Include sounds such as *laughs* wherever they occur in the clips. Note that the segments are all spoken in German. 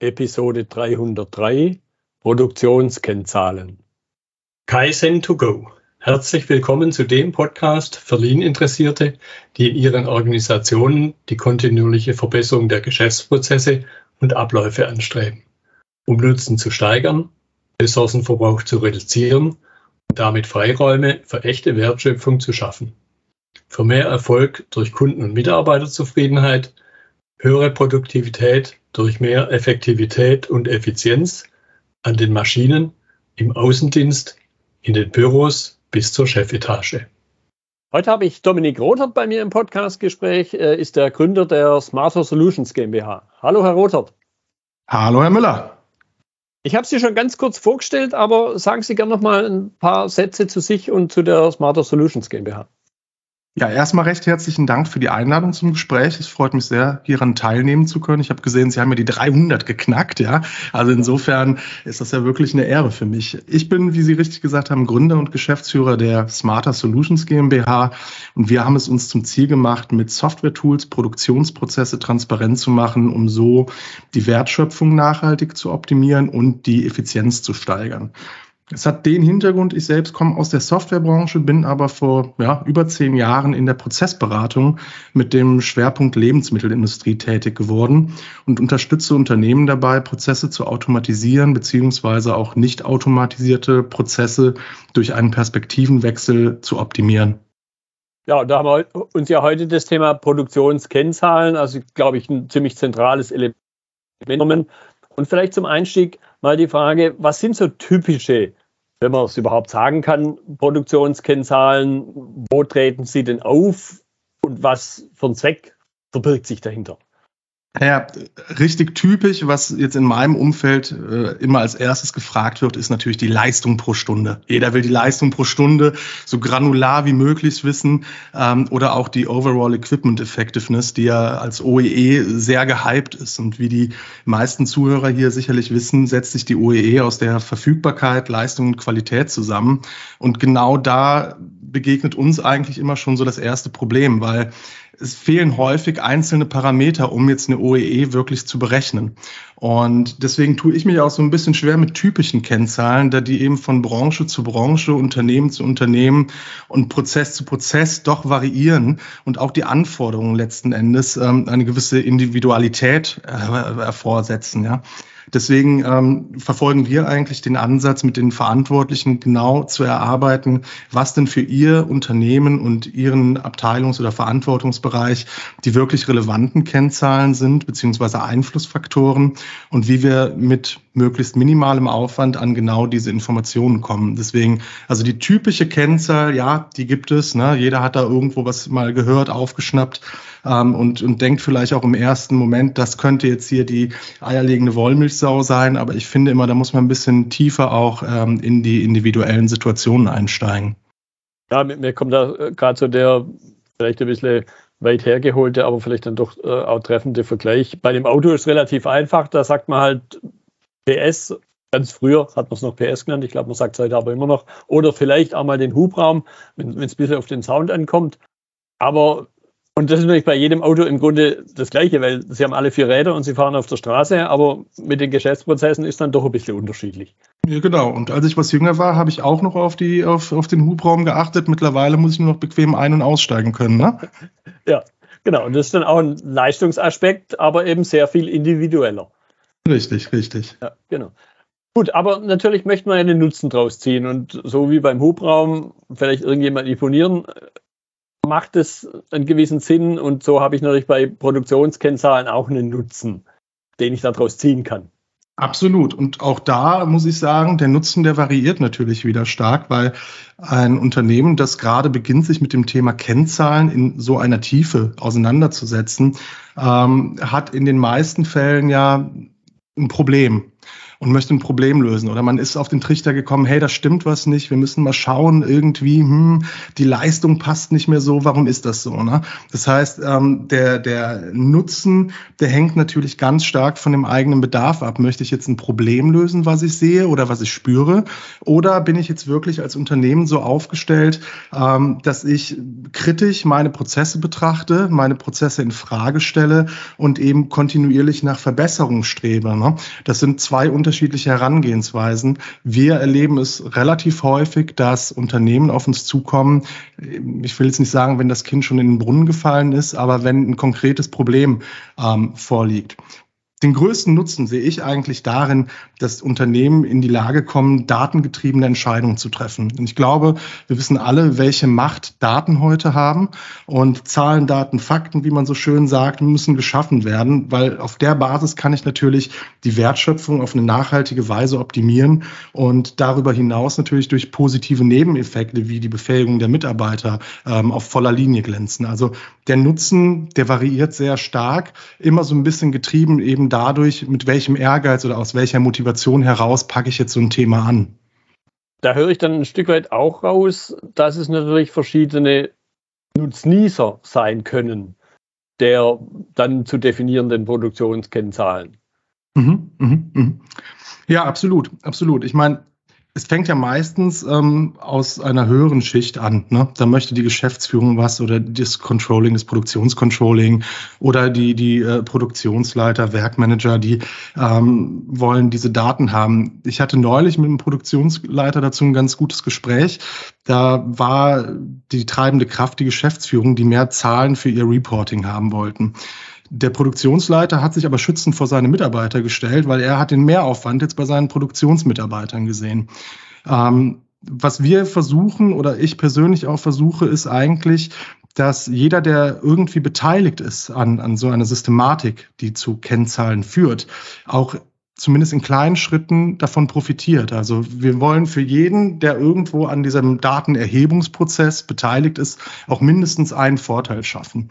Episode 303 Produktionskennzahlen. Kaizen to go. Herzlich willkommen zu dem Podcast für Lean-Interessierte, die in ihren Organisationen die kontinuierliche Verbesserung der Geschäftsprozesse und Abläufe anstreben, um Nutzen zu steigern, Ressourcenverbrauch zu reduzieren und damit Freiräume für echte Wertschöpfung zu schaffen. Für mehr Erfolg durch Kunden- und Mitarbeiterzufriedenheit, höhere Produktivität durch mehr Effektivität und Effizienz an den Maschinen, im Außendienst, in den Büros bis zur Chefetage. Heute habe ich Dominik Rothert bei mir im Podcastgespräch. Er ist der Gründer der Smarter Solutions GmbH. Hallo, Herr Rothert. Hallo, Herr Müller. Ich habe Sie schon ganz kurz vorgestellt, aber sagen Sie gerne noch mal ein paar Sätze zu sich und zu der Smarter Solutions GmbH. Ja, erstmal recht herzlichen Dank für die Einladung zum Gespräch. Es freut mich sehr, hieran teilnehmen zu können. Ich habe gesehen, Sie haben ja die 300 geknackt, ja. Also insofern ist das ja wirklich eine Ehre für mich. Ich bin, wie Sie richtig gesagt haben, Gründer und Geschäftsführer der Smarter Solutions GmbH und wir haben es uns zum Ziel gemacht, mit Software-Tools Produktionsprozesse transparent zu machen, um so die Wertschöpfung nachhaltig zu optimieren und die Effizienz zu steigern. Es hat den Hintergrund, ich selbst komme aus der Softwarebranche, bin aber vor ja, über zehn Jahren in der Prozessberatung mit dem Schwerpunkt Lebensmittelindustrie tätig geworden und unterstütze Unternehmen dabei, Prozesse zu automatisieren, beziehungsweise auch nicht automatisierte Prozesse durch einen Perspektivenwechsel zu optimieren. Ja, da haben wir uns ja heute das Thema Produktionskennzahlen, also glaube ich, ein ziemlich zentrales Element. Und vielleicht zum Einstieg mal die Frage, was sind so typische wenn man es überhaupt sagen kann, Produktionskennzahlen, wo treten sie denn auf und was für ein Zweck verbirgt sich dahinter? Ja, richtig typisch, was jetzt in meinem Umfeld äh, immer als erstes gefragt wird, ist natürlich die Leistung pro Stunde. Jeder will die Leistung pro Stunde so granular wie möglich wissen ähm, oder auch die Overall Equipment Effectiveness, die ja als OEE e sehr gehypt ist. Und wie die meisten Zuhörer hier sicherlich wissen, setzt sich die OEE e aus der Verfügbarkeit, Leistung und Qualität zusammen. Und genau da begegnet uns eigentlich immer schon so das erste Problem, weil es fehlen häufig einzelne Parameter, um jetzt eine OEE e wirklich zu berechnen. Und deswegen tue ich mich auch so ein bisschen schwer mit typischen Kennzahlen, da die eben von Branche zu Branche, Unternehmen zu Unternehmen und Prozess zu Prozess doch variieren und auch die Anforderungen letzten Endes ähm, eine gewisse Individualität äh, hervorsetzen. Ja. Deswegen ähm, verfolgen wir eigentlich den Ansatz, mit den Verantwortlichen genau zu erarbeiten, was denn für ihr Unternehmen und ihren Abteilungs- oder Verantwortungsbereich die wirklich relevanten Kennzahlen sind, beziehungsweise Einflussfaktoren und wie wir mit möglichst minimalem Aufwand an genau diese Informationen kommen. Deswegen, also die typische Kennzahl, ja, die gibt es. Ne? Jeder hat da irgendwo was mal gehört, aufgeschnappt ähm, und, und denkt vielleicht auch im ersten Moment, das könnte jetzt hier die eierlegende Wollmilchsau sein. Aber ich finde immer, da muss man ein bisschen tiefer auch ähm, in die individuellen Situationen einsteigen. Ja, mir kommt da äh, gerade so der vielleicht ein bisschen weit hergeholte, aber vielleicht dann doch äh, auch treffende Vergleich. Bei dem Auto ist es relativ einfach, da sagt man halt PS, ganz früher hat man es noch PS genannt, ich glaube, man sagt es heute aber immer noch, oder vielleicht auch mal den Hubraum, wenn es ein bisschen auf den Sound ankommt. Aber und das ist natürlich bei jedem Auto im Grunde das Gleiche, weil sie haben alle vier Räder und sie fahren auf der Straße, aber mit den Geschäftsprozessen ist dann doch ein bisschen unterschiedlich. Ja, genau. Und als ich was jünger war, habe ich auch noch auf, die, auf, auf den Hubraum geachtet. Mittlerweile muss ich nur noch bequem ein- und aussteigen können. Ne? *laughs* ja, genau. Und das ist dann auch ein Leistungsaspekt, aber eben sehr viel individueller. Richtig, richtig. Ja, genau. Gut, aber natürlich möchte man einen Nutzen draus ziehen und so wie beim Hubraum vielleicht irgendjemand imponieren macht es einen gewissen Sinn und so habe ich natürlich bei Produktionskennzahlen auch einen Nutzen, den ich daraus ziehen kann. Absolut. Und auch da muss ich sagen, der Nutzen, der variiert natürlich wieder stark, weil ein Unternehmen, das gerade beginnt, sich mit dem Thema Kennzahlen in so einer Tiefe auseinanderzusetzen, ähm, hat in den meisten Fällen ja ein Problem. Und möchte ein Problem lösen. Oder man ist auf den Trichter gekommen, hey, da stimmt was nicht, wir müssen mal schauen, irgendwie, hm, die Leistung passt nicht mehr so, warum ist das so? Ne? Das heißt, ähm, der, der Nutzen, der hängt natürlich ganz stark von dem eigenen Bedarf ab. Möchte ich jetzt ein Problem lösen, was ich sehe oder was ich spüre? Oder bin ich jetzt wirklich als Unternehmen so aufgestellt, ähm, dass ich kritisch meine Prozesse betrachte, meine Prozesse in Frage stelle und eben kontinuierlich nach Verbesserung strebe? Ne? Das sind zwei unterschiedliche Herangehensweisen. Wir erleben es relativ häufig, dass Unternehmen auf uns zukommen. Ich will jetzt nicht sagen, wenn das Kind schon in den Brunnen gefallen ist, aber wenn ein konkretes Problem ähm, vorliegt. Den größten Nutzen sehe ich eigentlich darin, dass Unternehmen in die Lage kommen, datengetriebene Entscheidungen zu treffen. Und ich glaube, wir wissen alle, welche Macht Daten heute haben. Und Zahlen, Daten, Fakten, wie man so schön sagt, müssen geschaffen werden, weil auf der Basis kann ich natürlich die Wertschöpfung auf eine nachhaltige Weise optimieren und darüber hinaus natürlich durch positive Nebeneffekte wie die Befähigung der Mitarbeiter ähm, auf voller Linie glänzen. Also der Nutzen, der variiert sehr stark, immer so ein bisschen getrieben eben dadurch, mit welchem Ehrgeiz oder aus welcher Motivation heraus packe ich jetzt so ein Thema an. Da höre ich dann ein Stück weit auch raus, dass es natürlich verschiedene Nutznießer sein können, der dann zu definierenden Produktionskennzahlen. Mhm, mh, mh. Ja, absolut, absolut. Ich meine, es fängt ja meistens ähm, aus einer höheren Schicht an. Ne? Da möchte die Geschäftsführung was oder das Controlling, das Produktionscontrolling oder die, die äh, Produktionsleiter, Werkmanager, die ähm, wollen diese Daten haben. Ich hatte neulich mit einem Produktionsleiter dazu ein ganz gutes Gespräch. Da war die treibende Kraft die Geschäftsführung, die mehr Zahlen für ihr Reporting haben wollten. Der Produktionsleiter hat sich aber schützend vor seine Mitarbeiter gestellt, weil er hat den Mehraufwand jetzt bei seinen Produktionsmitarbeitern gesehen. Ähm, was wir versuchen oder ich persönlich auch versuche, ist eigentlich, dass jeder, der irgendwie beteiligt ist an, an so einer Systematik, die zu Kennzahlen führt, auch zumindest in kleinen Schritten davon profitiert. Also wir wollen für jeden, der irgendwo an diesem Datenerhebungsprozess beteiligt ist, auch mindestens einen Vorteil schaffen.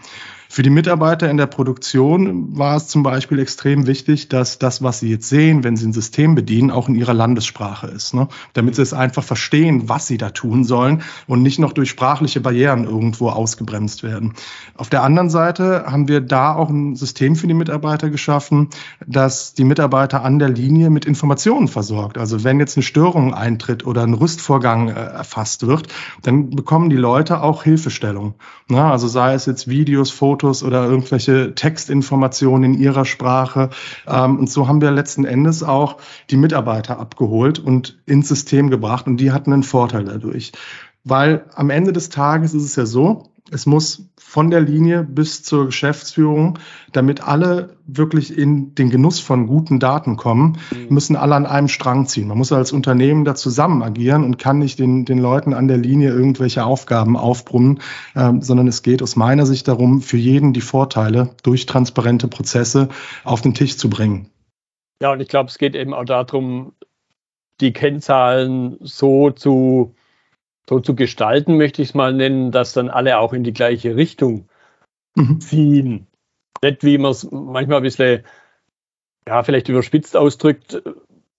Für die Mitarbeiter in der Produktion war es zum Beispiel extrem wichtig, dass das, was sie jetzt sehen, wenn sie ein System bedienen, auch in ihrer Landessprache ist, ne? damit sie es einfach verstehen, was sie da tun sollen und nicht noch durch sprachliche Barrieren irgendwo ausgebremst werden. Auf der anderen Seite haben wir da auch ein System für die Mitarbeiter geschaffen, dass die Mitarbeiter an der Linie mit Informationen versorgt. Also wenn jetzt eine Störung eintritt oder ein Rüstvorgang äh, erfasst wird, dann bekommen die Leute auch Hilfestellung. Ne? Also sei es jetzt Videos, Fotos, Fotos oder irgendwelche Textinformationen in ihrer Sprache. Ähm, und so haben wir letzten Endes auch die Mitarbeiter abgeholt und ins System gebracht und die hatten einen Vorteil dadurch. Weil am Ende des Tages ist es ja so, es muss von der Linie bis zur Geschäftsführung, damit alle wirklich in den Genuss von guten Daten kommen, mhm. müssen alle an einem Strang ziehen. Man muss als Unternehmen da zusammen agieren und kann nicht den, den Leuten an der Linie irgendwelche Aufgaben aufbrummen, ähm, sondern es geht aus meiner Sicht darum, für jeden die Vorteile durch transparente Prozesse auf den Tisch zu bringen. Ja, und ich glaube, es geht eben auch darum, die Kennzahlen so zu so zu gestalten, möchte ich es mal nennen, dass dann alle auch in die gleiche Richtung mhm. ziehen. Nicht wie man es manchmal ein bisschen, ja, vielleicht überspitzt ausdrückt,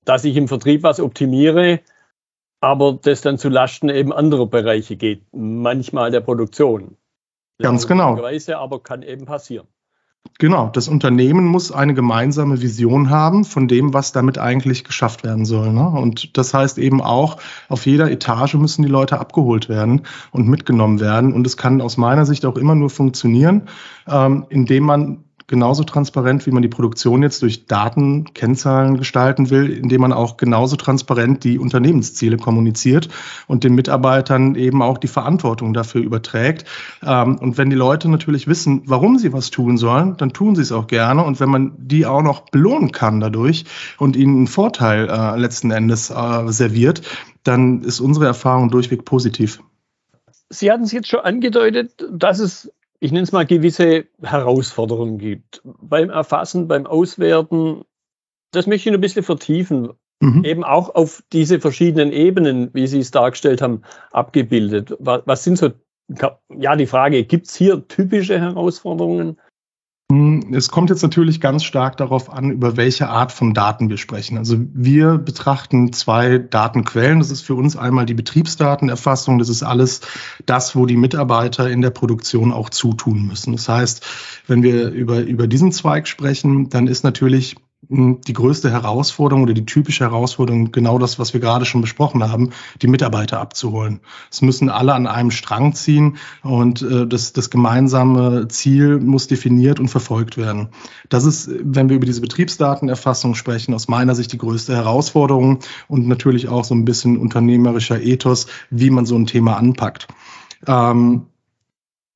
dass ich im Vertrieb was optimiere, aber das dann zu Lasten eben anderer Bereiche geht, manchmal der Produktion. Ganz genau. Aber kann eben passieren. Genau, das Unternehmen muss eine gemeinsame Vision haben von dem, was damit eigentlich geschafft werden soll. Ne? Und das heißt eben auch, auf jeder Etage müssen die Leute abgeholt werden und mitgenommen werden. Und es kann aus meiner Sicht auch immer nur funktionieren, ähm, indem man genauso transparent, wie man die Produktion jetzt durch Daten, Kennzahlen gestalten will, indem man auch genauso transparent die Unternehmensziele kommuniziert und den Mitarbeitern eben auch die Verantwortung dafür überträgt. Ähm, und wenn die Leute natürlich wissen, warum sie was tun sollen, dann tun sie es auch gerne. Und wenn man die auch noch belohnen kann dadurch und ihnen einen Vorteil äh, letzten Endes äh, serviert, dann ist unsere Erfahrung durchweg positiv. Sie hatten es jetzt schon angedeutet, dass es ich nenne es mal, gewisse Herausforderungen gibt. Beim Erfassen, beim Auswerten, das möchte ich ein bisschen vertiefen. Mhm. Eben auch auf diese verschiedenen Ebenen, wie Sie es dargestellt haben, abgebildet. Was, was sind so, ja, die Frage, gibt es hier typische Herausforderungen? Hm, es kommt jetzt natürlich ganz stark darauf an, über welche Art von Daten wir sprechen. Also wir betrachten zwei Datenquellen. Das ist für uns einmal die Betriebsdatenerfassung. Das ist alles das, wo die Mitarbeiter in der Produktion auch zutun müssen. Das heißt, wenn wir über, über diesen Zweig sprechen, dann ist natürlich die größte Herausforderung oder die typische Herausforderung genau das, was wir gerade schon besprochen haben, die Mitarbeiter abzuholen. Es müssen alle an einem Strang ziehen und äh, das, das gemeinsame Ziel muss definiert und verfolgt werden. Das ist, wenn wir über diese Betriebsdatenerfassung sprechen, aus meiner Sicht die größte Herausforderung und natürlich auch so ein bisschen unternehmerischer Ethos, wie man so ein Thema anpackt. Ähm,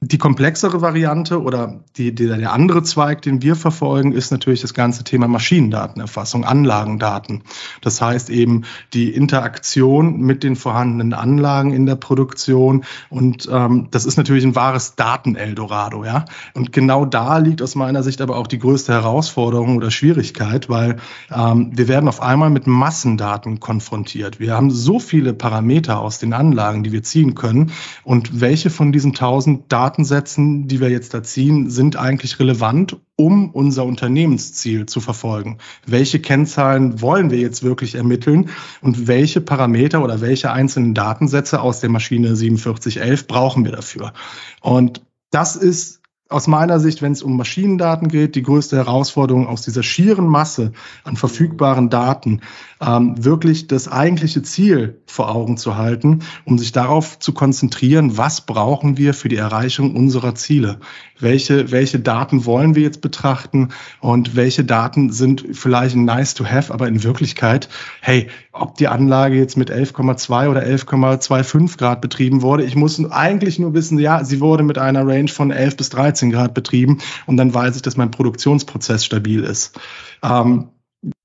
die komplexere Variante oder die, die, der andere Zweig, den wir verfolgen, ist natürlich das ganze Thema Maschinendatenerfassung, Anlagendaten. Das heißt eben die Interaktion mit den vorhandenen Anlagen in der Produktion. Und ähm, das ist natürlich ein wahres Daten-Eldorado. Ja? Und genau da liegt aus meiner Sicht aber auch die größte Herausforderung oder Schwierigkeit, weil ähm, wir werden auf einmal mit Massendaten konfrontiert. Wir haben so viele Parameter aus den Anlagen, die wir ziehen können. Und welche von diesen tausend Daten Datensätzen, die wir jetzt da ziehen, sind eigentlich relevant, um unser Unternehmensziel zu verfolgen. Welche Kennzahlen wollen wir jetzt wirklich ermitteln und welche Parameter oder welche einzelnen Datensätze aus der Maschine 4711 brauchen wir dafür? Und das ist aus meiner Sicht, wenn es um Maschinendaten geht, die größte Herausforderung aus dieser schieren Masse an verfügbaren Daten, ähm, wirklich das eigentliche Ziel vor Augen zu halten, um sich darauf zu konzentrieren, was brauchen wir für die Erreichung unserer Ziele? Welche, welche Daten wollen wir jetzt betrachten und welche Daten sind vielleicht nice to have, aber in Wirklichkeit, hey, ob die Anlage jetzt mit 11,2 oder 11,25 Grad betrieben wurde, ich muss eigentlich nur wissen, ja, sie wurde mit einer Range von 11 bis 13 Grad betrieben und dann weiß ich, dass mein Produktionsprozess stabil ist. Ähm,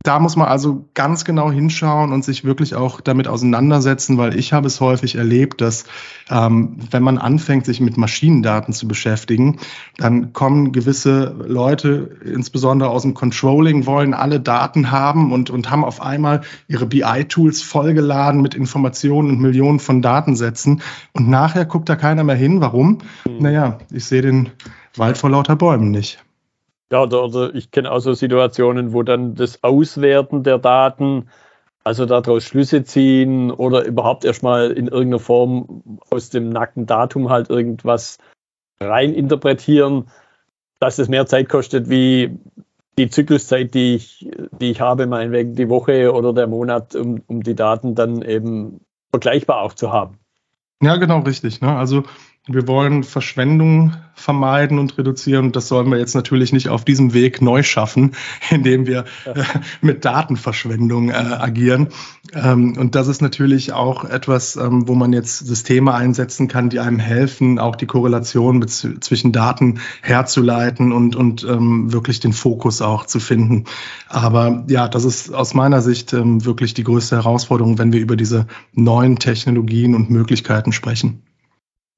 da muss man also ganz genau hinschauen und sich wirklich auch damit auseinandersetzen, weil ich habe es häufig erlebt, dass ähm, wenn man anfängt, sich mit Maschinendaten zu beschäftigen, dann kommen gewisse Leute, insbesondere aus dem Controlling, wollen alle Daten haben und, und haben auf einmal ihre BI-Tools vollgeladen mit Informationen und Millionen von Datensätzen. Und nachher guckt da keiner mehr hin. Warum? Mhm. Naja, ich sehe den Wald vor lauter Bäumen nicht. Ja, oder, oder ich kenne auch so Situationen, wo dann das Auswerten der Daten, also daraus Schlüsse ziehen oder überhaupt erstmal in irgendeiner Form aus dem nackten Datum halt irgendwas rein interpretieren, dass es mehr Zeit kostet wie die Zykluszeit, die ich, die ich habe, meinetwegen die Woche oder der Monat, um, um die Daten dann eben vergleichbar auch zu haben. Ja, genau, richtig. Ne? Also wir wollen Verschwendung vermeiden und reduzieren. das sollen wir jetzt natürlich nicht auf diesem Weg neu schaffen, *laughs* indem wir äh, mit Datenverschwendung äh, agieren. Ähm, und das ist natürlich auch etwas, ähm, wo man jetzt Systeme einsetzen kann, die einem helfen, auch die Korrelation zwischen Daten herzuleiten und, und ähm, wirklich den Fokus auch zu finden. Aber ja, das ist aus meiner Sicht ähm, wirklich die größte Herausforderung, wenn wir über diese neuen Technologien und Möglichkeiten sprechen.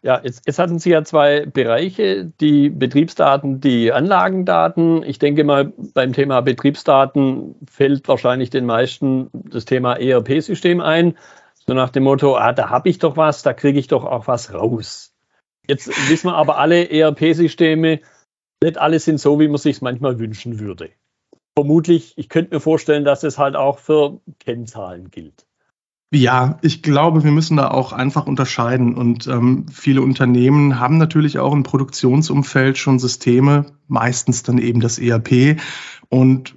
Ja, jetzt, jetzt hatten Sie ja zwei Bereiche, die Betriebsdaten, die Anlagendaten. Ich denke mal, beim Thema Betriebsdaten fällt wahrscheinlich den meisten das Thema ERP-System ein. So nach dem Motto, ah, da habe ich doch was, da kriege ich doch auch was raus. Jetzt wissen wir aber alle ERP-Systeme, nicht alle sind so, wie man sich manchmal wünschen würde. Vermutlich, ich könnte mir vorstellen, dass es halt auch für Kennzahlen gilt. Ja, ich glaube, wir müssen da auch einfach unterscheiden. Und ähm, viele Unternehmen haben natürlich auch im Produktionsumfeld schon Systeme, meistens dann eben das ERP und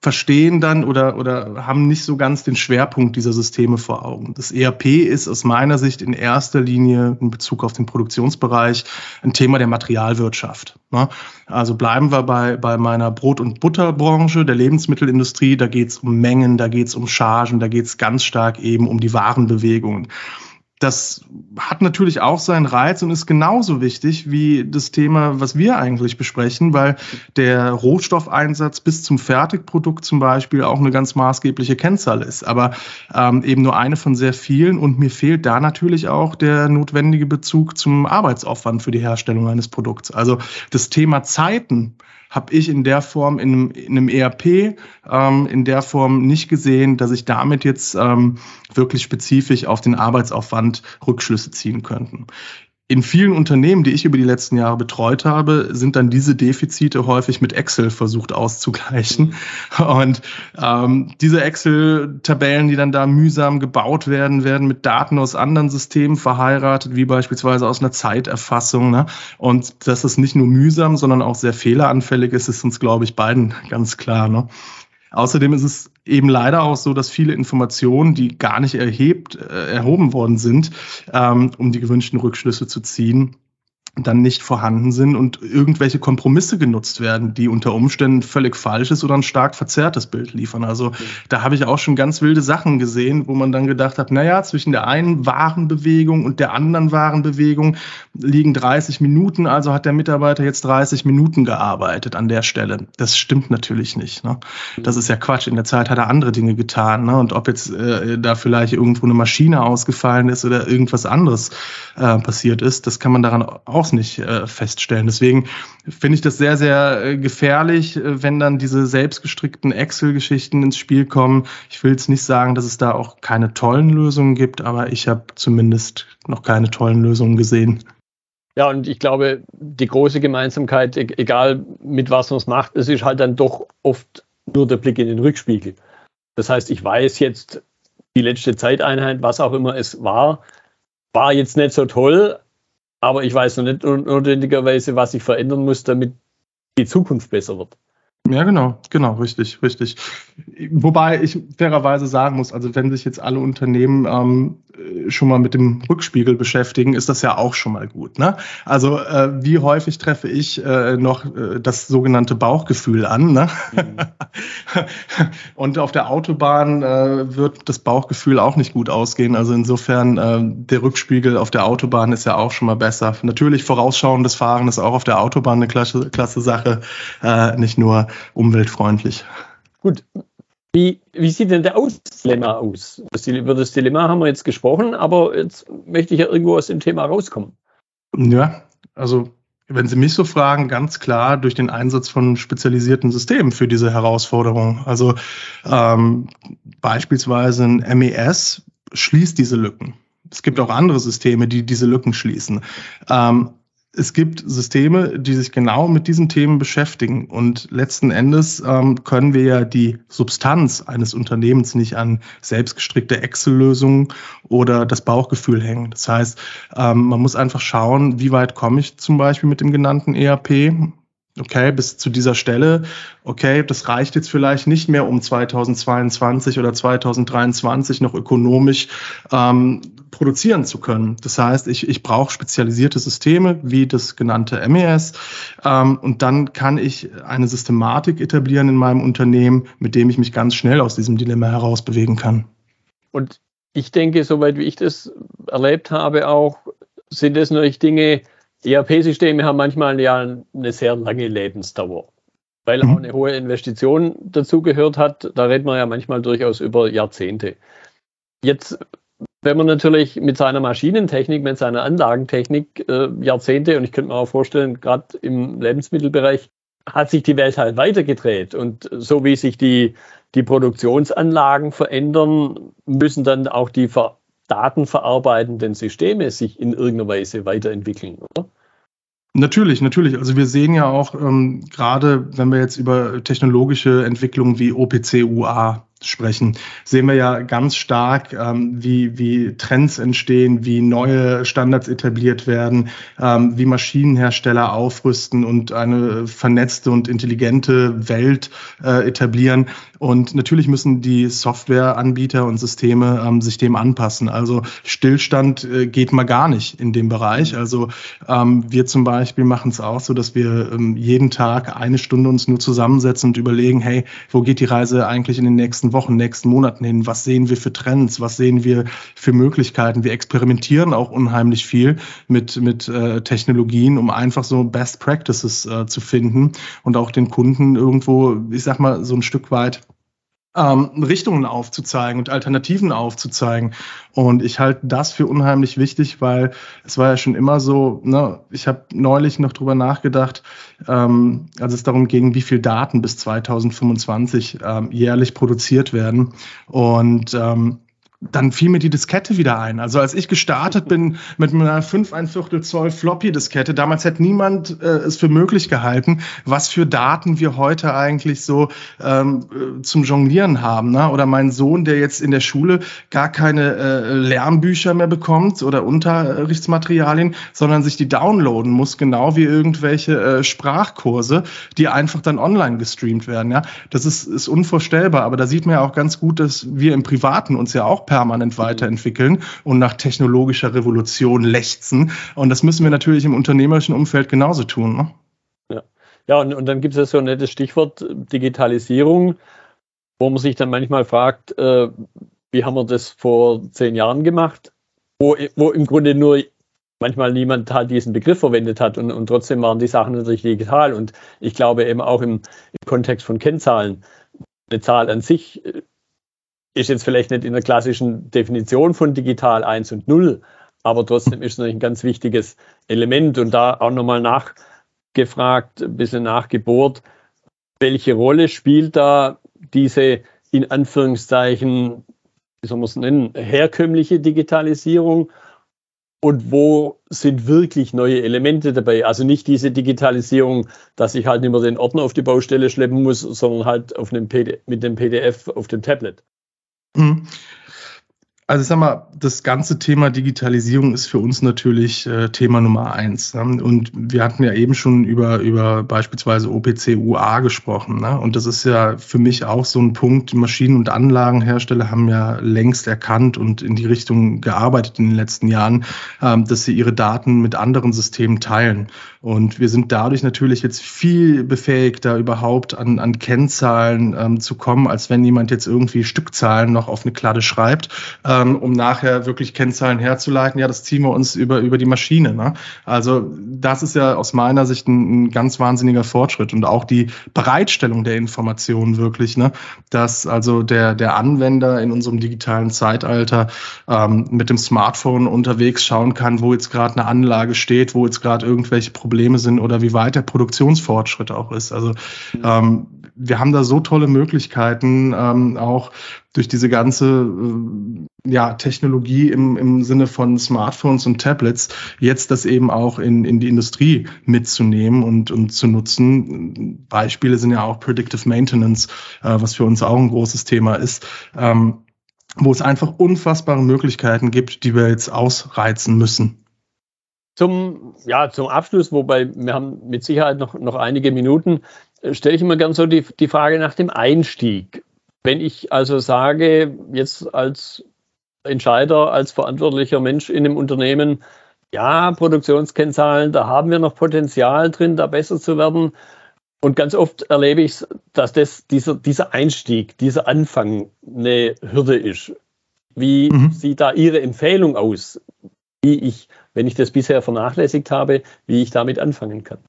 verstehen dann oder, oder haben nicht so ganz den Schwerpunkt dieser Systeme vor Augen. Das ERP ist aus meiner Sicht in erster Linie in Bezug auf den Produktionsbereich ein Thema der Materialwirtschaft. Ne? Also bleiben wir bei, bei meiner Brot- und Butterbranche, der Lebensmittelindustrie, da geht es um Mengen, da geht es um Chargen, da geht es ganz stark eben um die Warenbewegungen das hat natürlich auch seinen Reiz und ist genauso wichtig wie das Thema, was wir eigentlich besprechen, weil der Rohstoffeinsatz bis zum Fertigprodukt zum Beispiel auch eine ganz maßgebliche Kennzahl ist, aber ähm, eben nur eine von sehr vielen und mir fehlt da natürlich auch der notwendige Bezug zum Arbeitsaufwand für die Herstellung eines Produkts. Also das Thema Zeiten habe ich in der Form in einem, in einem ERP ähm, in der Form nicht gesehen, dass ich damit jetzt ähm, wirklich spezifisch auf den Arbeitsaufwand Rückschlüsse ziehen könnten. In vielen Unternehmen, die ich über die letzten Jahre betreut habe, sind dann diese Defizite häufig mit Excel versucht auszugleichen. Und ähm, diese Excel-Tabellen, die dann da mühsam gebaut werden, werden mit Daten aus anderen Systemen verheiratet, wie beispielsweise aus einer Zeiterfassung. Ne? Und dass es nicht nur mühsam, sondern auch sehr fehleranfällig ist, ist uns, glaube ich, beiden ganz klar. Ne? Außerdem ist es eben leider auch so, dass viele Informationen, die gar nicht erhebt, äh, erhoben worden sind, ähm, um die gewünschten Rückschlüsse zu ziehen, dann nicht vorhanden sind und irgendwelche Kompromisse genutzt werden, die unter Umständen völlig falsches oder ein stark verzerrtes Bild liefern. Also da habe ich auch schon ganz wilde Sachen gesehen, wo man dann gedacht hat, naja, zwischen der einen Warenbewegung und der anderen Warenbewegung liegen 30 Minuten, also hat der Mitarbeiter jetzt 30 Minuten gearbeitet an der Stelle. Das stimmt natürlich nicht. Ne? Das ist ja Quatsch. In der Zeit hat er andere Dinge getan. Ne? Und ob jetzt äh, da vielleicht irgendwo eine Maschine ausgefallen ist oder irgendwas anderes äh, passiert ist, das kann man daran auch auch nicht äh, feststellen. Deswegen finde ich das sehr, sehr äh, gefährlich, äh, wenn dann diese selbstgestrickten Excel-Geschichten ins Spiel kommen. Ich will jetzt nicht sagen, dass es da auch keine tollen Lösungen gibt, aber ich habe zumindest noch keine tollen Lösungen gesehen. Ja, und ich glaube, die große Gemeinsamkeit, e-, egal mit was man es macht, es ist halt dann doch oft nur der Blick in den Rückspiegel. Das heißt, ich weiß jetzt, die letzte Zeiteinheit, was auch immer es war, war jetzt nicht so toll, aber ich weiß noch nicht notwendigerweise, was ich verändern muss, damit die Zukunft besser wird. Ja, genau, genau, richtig, richtig. Wobei ich fairerweise sagen muss, also wenn sich jetzt alle Unternehmen ähm, schon mal mit dem Rückspiegel beschäftigen, ist das ja auch schon mal gut. Ne? Also äh, wie häufig treffe ich äh, noch äh, das sogenannte Bauchgefühl an? Ne? Mhm. *laughs* Und auf der Autobahn äh, wird das Bauchgefühl auch nicht gut ausgehen. Also insofern, äh, der Rückspiegel auf der Autobahn ist ja auch schon mal besser. Natürlich vorausschauendes Fahren ist auch auf der Autobahn eine klasse, klasse Sache, äh, nicht nur umweltfreundlich. Gut, wie, wie sieht denn der Ausdilemma aus? Das, über das Dilemma haben wir jetzt gesprochen, aber jetzt möchte ich ja irgendwo aus dem Thema rauskommen. Ja, also wenn Sie mich so fragen, ganz klar durch den Einsatz von spezialisierten Systemen für diese Herausforderung. Also ähm, beispielsweise ein MES schließt diese Lücken. Es gibt auch andere Systeme, die diese Lücken schließen. Ähm, es gibt Systeme, die sich genau mit diesen Themen beschäftigen. Und letzten Endes ähm, können wir ja die Substanz eines Unternehmens nicht an selbstgestrickte Excel-Lösungen oder das Bauchgefühl hängen. Das heißt, ähm, man muss einfach schauen, wie weit komme ich zum Beispiel mit dem genannten ERP. Okay, bis zu dieser Stelle. Okay, das reicht jetzt vielleicht nicht mehr, um 2022 oder 2023 noch ökonomisch ähm, produzieren zu können. Das heißt, ich, ich brauche spezialisierte Systeme wie das genannte MES ähm, und dann kann ich eine Systematik etablieren in meinem Unternehmen, mit dem ich mich ganz schnell aus diesem Dilemma heraus bewegen kann. Und ich denke, soweit wie ich das erlebt habe, auch sind das natürlich Dinge, ERP-Systeme haben manchmal ja eine sehr lange Lebensdauer, weil mhm. auch eine hohe Investition dazugehört hat. Da redet man ja manchmal durchaus über Jahrzehnte. Jetzt wenn man natürlich mit seiner Maschinentechnik, mit seiner Anlagentechnik äh, Jahrzehnte, und ich könnte mir auch vorstellen, gerade im Lebensmittelbereich, hat sich die Welt halt weitergedreht. Und so wie sich die, die Produktionsanlagen verändern, müssen dann auch die ver datenverarbeitenden Systeme sich in irgendeiner Weise weiterentwickeln, oder? Natürlich, natürlich. Also wir sehen ja auch ähm, gerade, wenn wir jetzt über technologische Entwicklungen wie OPC UA sprechen, sehen wir ja ganz stark, ähm, wie, wie Trends entstehen, wie neue Standards etabliert werden, ähm, wie Maschinenhersteller aufrüsten und eine vernetzte und intelligente Welt äh, etablieren. Und natürlich müssen die Softwareanbieter und Systeme ähm, sich dem anpassen. Also Stillstand äh, geht mal gar nicht in dem Bereich. Also ähm, wir zum Beispiel machen es auch so, dass wir ähm, jeden Tag eine Stunde uns nur zusammensetzen und überlegen, hey, wo geht die Reise eigentlich in den nächsten Wochen, nächsten Monaten hin? Was sehen wir für Trends? Was sehen wir für Möglichkeiten? Wir experimentieren auch unheimlich viel mit, mit äh, Technologien, um einfach so Best Practices äh, zu finden und auch den Kunden irgendwo, ich sag mal, so ein Stück weit ähm, Richtungen aufzuzeigen und Alternativen aufzuzeigen. Und ich halte das für unheimlich wichtig, weil es war ja schon immer so, ne, ich habe neulich noch drüber nachgedacht, ähm, als es darum ging, wie viel Daten bis 2025 ähm, jährlich produziert werden. Und ähm, dann fiel mir die Diskette wieder ein. Also als ich gestartet bin mit einer 5 ein Viertel Zoll Floppy-Diskette, damals hätte niemand äh, es für möglich gehalten, was für Daten wir heute eigentlich so ähm, äh, zum Jonglieren haben. Ne? Oder mein Sohn, der jetzt in der Schule gar keine äh, Lernbücher mehr bekommt oder Unterrichtsmaterialien, sondern sich die downloaden muss, genau wie irgendwelche äh, Sprachkurse, die einfach dann online gestreamt werden. Ja? Das ist, ist unvorstellbar, aber da sieht man ja auch ganz gut, dass wir im Privaten uns ja auch permanent weiterentwickeln und nach technologischer Revolution lechzen. Und das müssen wir natürlich im unternehmerischen Umfeld genauso tun. Ne? Ja, ja und, und dann gibt es ja so ein nettes Stichwort Digitalisierung, wo man sich dann manchmal fragt, äh, wie haben wir das vor zehn Jahren gemacht, wo, wo im Grunde nur manchmal niemand halt diesen Begriff verwendet hat und, und trotzdem waren die Sachen natürlich digital. Und ich glaube eben auch im, im Kontext von Kennzahlen, eine Zahl an sich äh, ist jetzt vielleicht nicht in der klassischen Definition von digital 1 und 0, aber trotzdem ist es ein ganz wichtiges Element und da auch nochmal nachgefragt, ein bisschen nachgebohrt, welche Rolle spielt da diese in Anführungszeichen, wie soll man es nennen, herkömmliche Digitalisierung und wo sind wirklich neue Elemente dabei? Also nicht diese Digitalisierung, dass ich halt nicht mehr den Ordner auf die Baustelle schleppen muss, sondern halt auf einem mit dem PDF auf dem Tablet. Mhm. Also ich sag mal, das ganze Thema Digitalisierung ist für uns natürlich äh, Thema Nummer eins. Ne? Und wir hatten ja eben schon über, über beispielsweise OPC UA gesprochen. Ne? Und das ist ja für mich auch so ein Punkt, Maschinen- und Anlagenhersteller haben ja längst erkannt und in die Richtung gearbeitet in den letzten Jahren, ähm, dass sie ihre Daten mit anderen Systemen teilen. Und wir sind dadurch natürlich jetzt viel befähigter, überhaupt an, an Kennzahlen ähm, zu kommen, als wenn jemand jetzt irgendwie Stückzahlen noch auf eine Kladde schreibt. Ähm, um nachher wirklich Kennzahlen herzuleiten, ja, das ziehen wir uns über, über die Maschine. Ne? Also das ist ja aus meiner Sicht ein, ein ganz wahnsinniger Fortschritt und auch die Bereitstellung der Informationen wirklich, ne? dass also der, der Anwender in unserem digitalen Zeitalter ähm, mit dem Smartphone unterwegs schauen kann, wo jetzt gerade eine Anlage steht, wo jetzt gerade irgendwelche Probleme sind oder wie weit der Produktionsfortschritt auch ist. Also ähm, wir haben da so tolle Möglichkeiten, ähm, auch durch diese ganze äh, ja, Technologie im, im Sinne von Smartphones und Tablets, jetzt das eben auch in, in die Industrie mitzunehmen und, und zu nutzen. Beispiele sind ja auch Predictive Maintenance, äh, was für uns auch ein großes Thema ist. Ähm, wo es einfach unfassbare Möglichkeiten gibt, die wir jetzt ausreizen müssen. Zum, ja, zum Abschluss, wobei wir haben mit Sicherheit noch, noch einige Minuten, äh, stelle ich immer gern so die, die Frage nach dem Einstieg. Wenn ich also sage, jetzt als Entscheider, als verantwortlicher Mensch in einem Unternehmen, ja, Produktionskennzahlen, da haben wir noch Potenzial drin, da besser zu werden. Und ganz oft erlebe ich, dass das, dieser, dieser Einstieg, dieser Anfang eine Hürde ist. Wie mhm. sieht da Ihre Empfehlung aus, wie ich, wenn ich das bisher vernachlässigt habe, wie ich damit anfangen kann?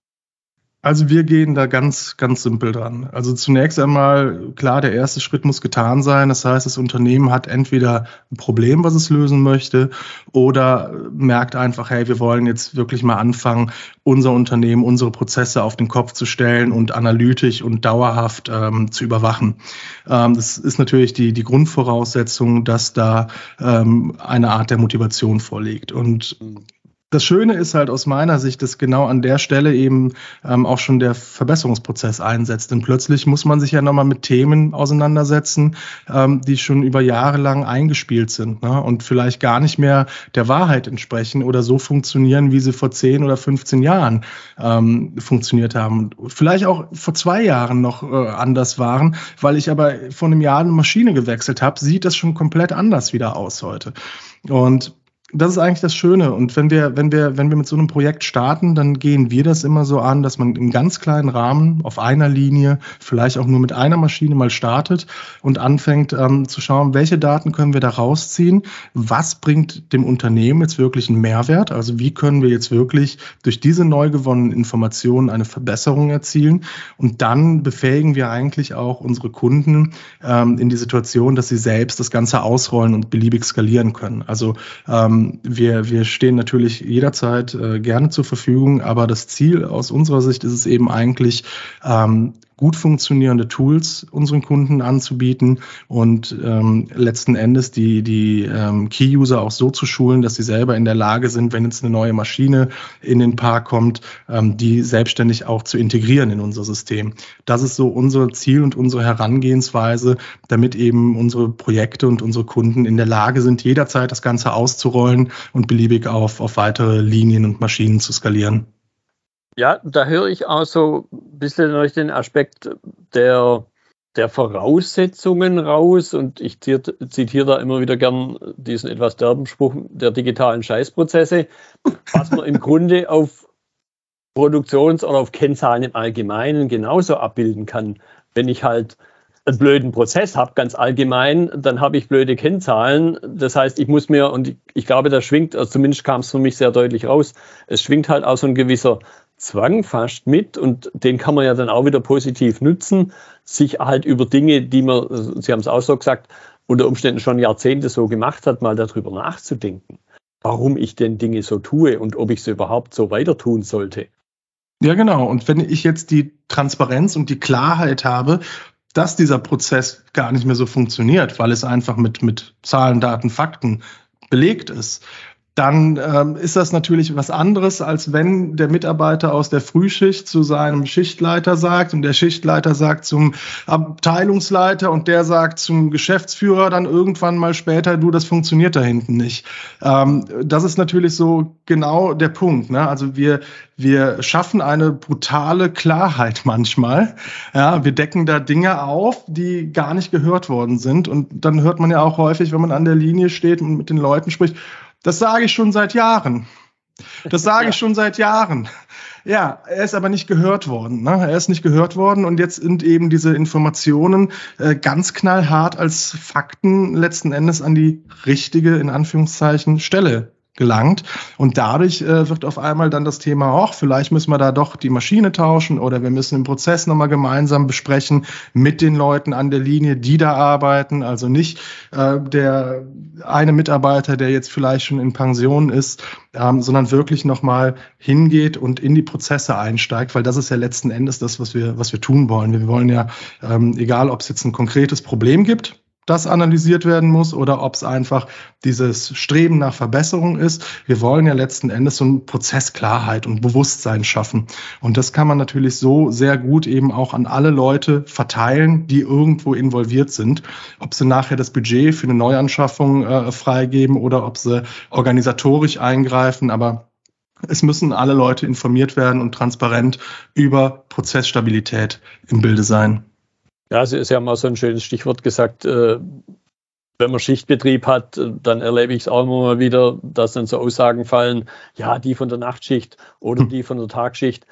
Also wir gehen da ganz, ganz simpel dran. Also zunächst einmal, klar, der erste Schritt muss getan sein. Das heißt, das Unternehmen hat entweder ein Problem, was es lösen möchte, oder merkt einfach, hey, wir wollen jetzt wirklich mal anfangen, unser Unternehmen, unsere Prozesse auf den Kopf zu stellen und analytisch und dauerhaft ähm, zu überwachen. Ähm, das ist natürlich die, die Grundvoraussetzung, dass da ähm, eine Art der Motivation vorliegt. Und das Schöne ist halt aus meiner Sicht, dass genau an der Stelle eben ähm, auch schon der Verbesserungsprozess einsetzt. Denn plötzlich muss man sich ja nochmal mit Themen auseinandersetzen, ähm, die schon über Jahre lang eingespielt sind ne? und vielleicht gar nicht mehr der Wahrheit entsprechen oder so funktionieren, wie sie vor 10 oder 15 Jahren ähm, funktioniert haben. Vielleicht auch vor zwei Jahren noch äh, anders waren, weil ich aber vor einem Jahr eine Maschine gewechselt habe, sieht das schon komplett anders wieder aus heute. Und das ist eigentlich das Schöne. Und wenn wir, wenn wir, wenn wir mit so einem Projekt starten, dann gehen wir das immer so an, dass man im ganz kleinen Rahmen auf einer Linie, vielleicht auch nur mit einer Maschine mal startet und anfängt ähm, zu schauen, welche Daten können wir da rausziehen, was bringt dem Unternehmen jetzt wirklich einen Mehrwert, also wie können wir jetzt wirklich durch diese neu gewonnenen Informationen eine Verbesserung erzielen und dann befähigen wir eigentlich auch unsere Kunden ähm, in die Situation, dass sie selbst das Ganze ausrollen und beliebig skalieren können. Also ähm, wir, wir stehen natürlich jederzeit äh, gerne zur Verfügung, aber das Ziel aus unserer Sicht ist es eben eigentlich, ähm, gut funktionierende Tools unseren Kunden anzubieten und ähm, letzten Endes die, die ähm, Key-User auch so zu schulen, dass sie selber in der Lage sind, wenn jetzt eine neue Maschine in den Park kommt, ähm, die selbstständig auch zu integrieren in unser System. Das ist so unser Ziel und unsere Herangehensweise, damit eben unsere Projekte und unsere Kunden in der Lage sind, jederzeit das Ganze auszurollen und beliebig auf, auf weitere Linien und Maschinen zu skalieren. Ja, da höre ich auch so ein bisschen durch den Aspekt der, der Voraussetzungen raus und ich zitiere da immer wieder gern diesen etwas derben Spruch der digitalen Scheißprozesse, was man im Grunde auf Produktions- oder auf Kennzahlen im Allgemeinen genauso abbilden kann. Wenn ich halt einen blöden Prozess habe, ganz allgemein, dann habe ich blöde Kennzahlen. Das heißt, ich muss mir, und ich, ich glaube, da schwingt, also zumindest kam es für mich sehr deutlich raus, es schwingt halt auch so ein gewisser Zwang fast mit und den kann man ja dann auch wieder positiv nutzen, sich halt über Dinge, die man, Sie haben es auch so gesagt, unter Umständen schon Jahrzehnte so gemacht hat, mal darüber nachzudenken, warum ich denn Dinge so tue und ob ich sie überhaupt so weiter tun sollte. Ja, genau. Und wenn ich jetzt die Transparenz und die Klarheit habe, dass dieser Prozess gar nicht mehr so funktioniert, weil es einfach mit, mit Zahlen, Daten, Fakten belegt ist, dann ähm, ist das natürlich was anderes, als wenn der Mitarbeiter aus der Frühschicht zu seinem Schichtleiter sagt und der Schichtleiter sagt zum Abteilungsleiter und der sagt zum Geschäftsführer dann irgendwann mal später, du, das funktioniert da hinten nicht. Ähm, das ist natürlich so genau der Punkt. Ne? Also wir, wir schaffen eine brutale Klarheit *laughs* manchmal. Ja, wir decken da Dinge auf, die gar nicht gehört worden sind. Und dann hört man ja auch häufig, wenn man an der Linie steht und mit den Leuten spricht, das sage ich schon seit Jahren. Das sage ich *laughs* schon seit Jahren. Ja, er ist aber nicht gehört worden. Ne? Er ist nicht gehört worden und jetzt sind eben diese Informationen äh, ganz knallhart als Fakten letzten Endes an die richtige, in Anführungszeichen, Stelle gelangt. Und dadurch äh, wird auf einmal dann das Thema, auch vielleicht müssen wir da doch die Maschine tauschen oder wir müssen den Prozess nochmal gemeinsam besprechen mit den Leuten an der Linie, die da arbeiten. Also nicht äh, der eine Mitarbeiter, der jetzt vielleicht schon in Pension ist, ähm, sondern wirklich nochmal hingeht und in die Prozesse einsteigt, weil das ist ja letzten Endes das, was wir, was wir tun wollen. Wir wollen ja, ähm, egal ob es jetzt ein konkretes Problem gibt, das analysiert werden muss oder ob es einfach dieses Streben nach Verbesserung ist. Wir wollen ja letzten Endes so eine Prozessklarheit und Bewusstsein schaffen. Und das kann man natürlich so sehr gut eben auch an alle Leute verteilen, die irgendwo involviert sind. Ob sie nachher das Budget für eine Neuanschaffung äh, freigeben oder ob sie organisatorisch eingreifen. Aber es müssen alle Leute informiert werden und transparent über Prozessstabilität im Bilde sein. Ja, Sie, Sie haben auch so ein schönes Stichwort gesagt. Äh, wenn man Schichtbetrieb hat, dann erlebe ich es auch immer mal wieder, dass dann so Aussagen fallen, ja, die von der Nachtschicht oder die von der Tagschicht.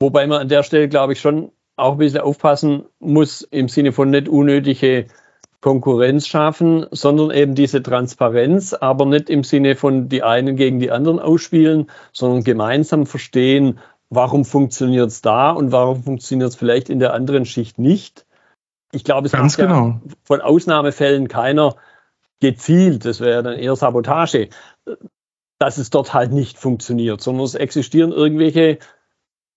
Wobei man an der Stelle, glaube ich, schon auch ein bisschen aufpassen muss im Sinne von nicht unnötige Konkurrenz schaffen, sondern eben diese Transparenz, aber nicht im Sinne von die einen gegen die anderen ausspielen, sondern gemeinsam verstehen, warum funktioniert es da und warum funktioniert es vielleicht in der anderen Schicht nicht ich glaube, es Ganz macht genau. ja von Ausnahmefällen keiner gezielt, das wäre dann eher Sabotage, dass es dort halt nicht funktioniert, sondern es existieren irgendwelche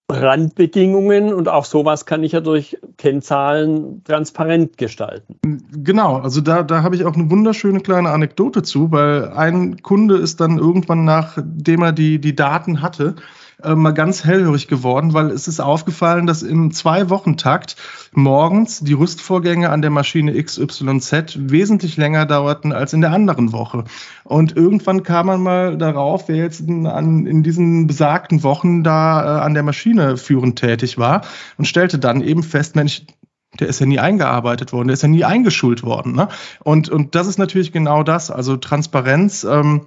Randbedingungen und auch sowas kann ich ja durch Kennzahlen transparent gestalten. Genau, also da, da habe ich auch eine wunderschöne kleine Anekdote zu, weil ein Kunde ist dann irgendwann, nachdem er die, die Daten hatte, äh, mal ganz hellhörig geworden, weil es ist aufgefallen, dass im Zwei-Wochen-Takt morgens die Rüstvorgänge an der Maschine XYZ wesentlich länger dauerten als in der anderen Woche. Und irgendwann kam man mal darauf, wer jetzt in, an, in diesen besagten Wochen da äh, an der Maschine führend tätig war und stellte dann eben fest, Mensch, der ist ja nie eingearbeitet worden, der ist ja nie eingeschult worden. Ne? Und, und das ist natürlich genau das, also Transparenz. Ähm,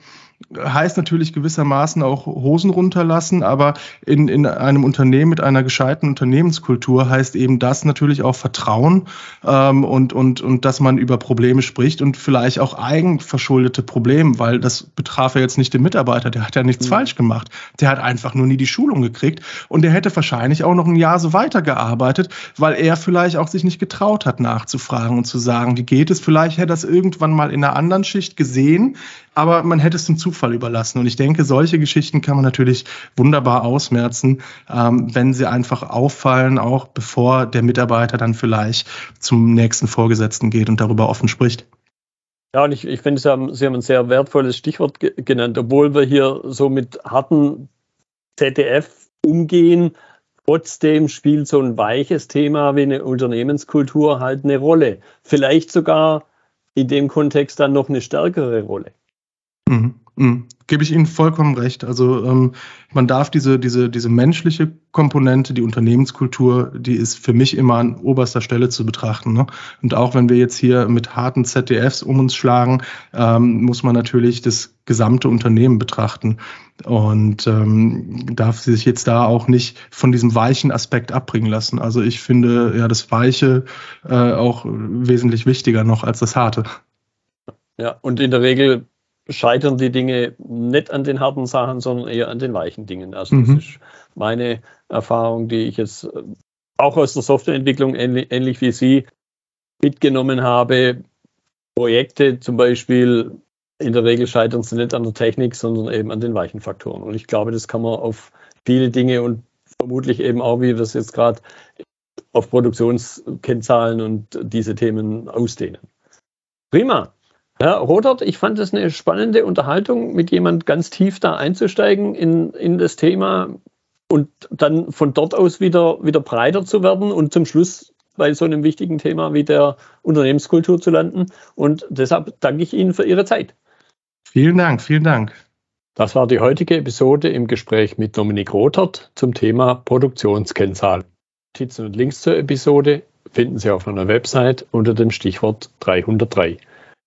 heißt natürlich gewissermaßen auch Hosen runterlassen, aber in, in einem Unternehmen mit einer gescheiten Unternehmenskultur heißt eben das natürlich auch Vertrauen ähm, und, und, und dass man über Probleme spricht und vielleicht auch eigenverschuldete Probleme, weil das betraf ja jetzt nicht den Mitarbeiter, der hat ja nichts mhm. falsch gemacht. Der hat einfach nur nie die Schulung gekriegt und der hätte wahrscheinlich auch noch ein Jahr so weitergearbeitet, weil er vielleicht auch sich nicht getraut hat nachzufragen und zu sagen, wie geht es. Vielleicht hätte er das irgendwann mal in einer anderen Schicht gesehen, aber man hätte es dem Zufall überlassen. Und ich denke, solche Geschichten kann man natürlich wunderbar ausmerzen, ähm, wenn sie einfach auffallen, auch bevor der Mitarbeiter dann vielleicht zum nächsten Vorgesetzten geht und darüber offen spricht. Ja, und ich, ich finde, Sie haben, Sie haben ein sehr wertvolles Stichwort ge genannt, obwohl wir hier so mit harten ZDF umgehen. Trotzdem spielt so ein weiches Thema wie eine Unternehmenskultur halt eine Rolle. Vielleicht sogar in dem Kontext dann noch eine stärkere Rolle. Mhm. Mhm. Gebe ich Ihnen vollkommen recht. Also ähm, man darf diese, diese, diese menschliche Komponente, die Unternehmenskultur, die ist für mich immer an oberster Stelle zu betrachten. Ne? Und auch wenn wir jetzt hier mit harten ZDFs um uns schlagen, ähm, muss man natürlich das gesamte Unternehmen betrachten und ähm, darf sich jetzt da auch nicht von diesem weichen Aspekt abbringen lassen. Also ich finde ja das Weiche äh, auch wesentlich wichtiger noch als das Harte. Ja, und in der Regel scheitern die Dinge nicht an den harten Sachen, sondern eher an den weichen Dingen. Also mhm. das ist meine Erfahrung, die ich jetzt äh, auch aus der Softwareentwicklung ähnlich, ähnlich wie Sie mitgenommen habe. Projekte zum Beispiel, in der Regel scheitern sie nicht an der Technik, sondern eben an den weichen Faktoren. Und ich glaube, das kann man auf viele Dinge und vermutlich eben auch, wie wir es jetzt gerade auf Produktionskennzahlen und diese Themen ausdehnen. Prima. Ja, Rodert, ich fand es eine spannende Unterhaltung, mit jemand ganz tief da einzusteigen in, in das Thema und dann von dort aus wieder, wieder breiter zu werden und zum Schluss bei so einem wichtigen Thema wie der Unternehmenskultur zu landen. Und deshalb danke ich Ihnen für Ihre Zeit. Vielen Dank, vielen Dank. Das war die heutige Episode im Gespräch mit Dominik Rothert zum Thema Produktionskennzahlen. Notizen und Links zur Episode finden Sie auf meiner Website unter dem Stichwort 303.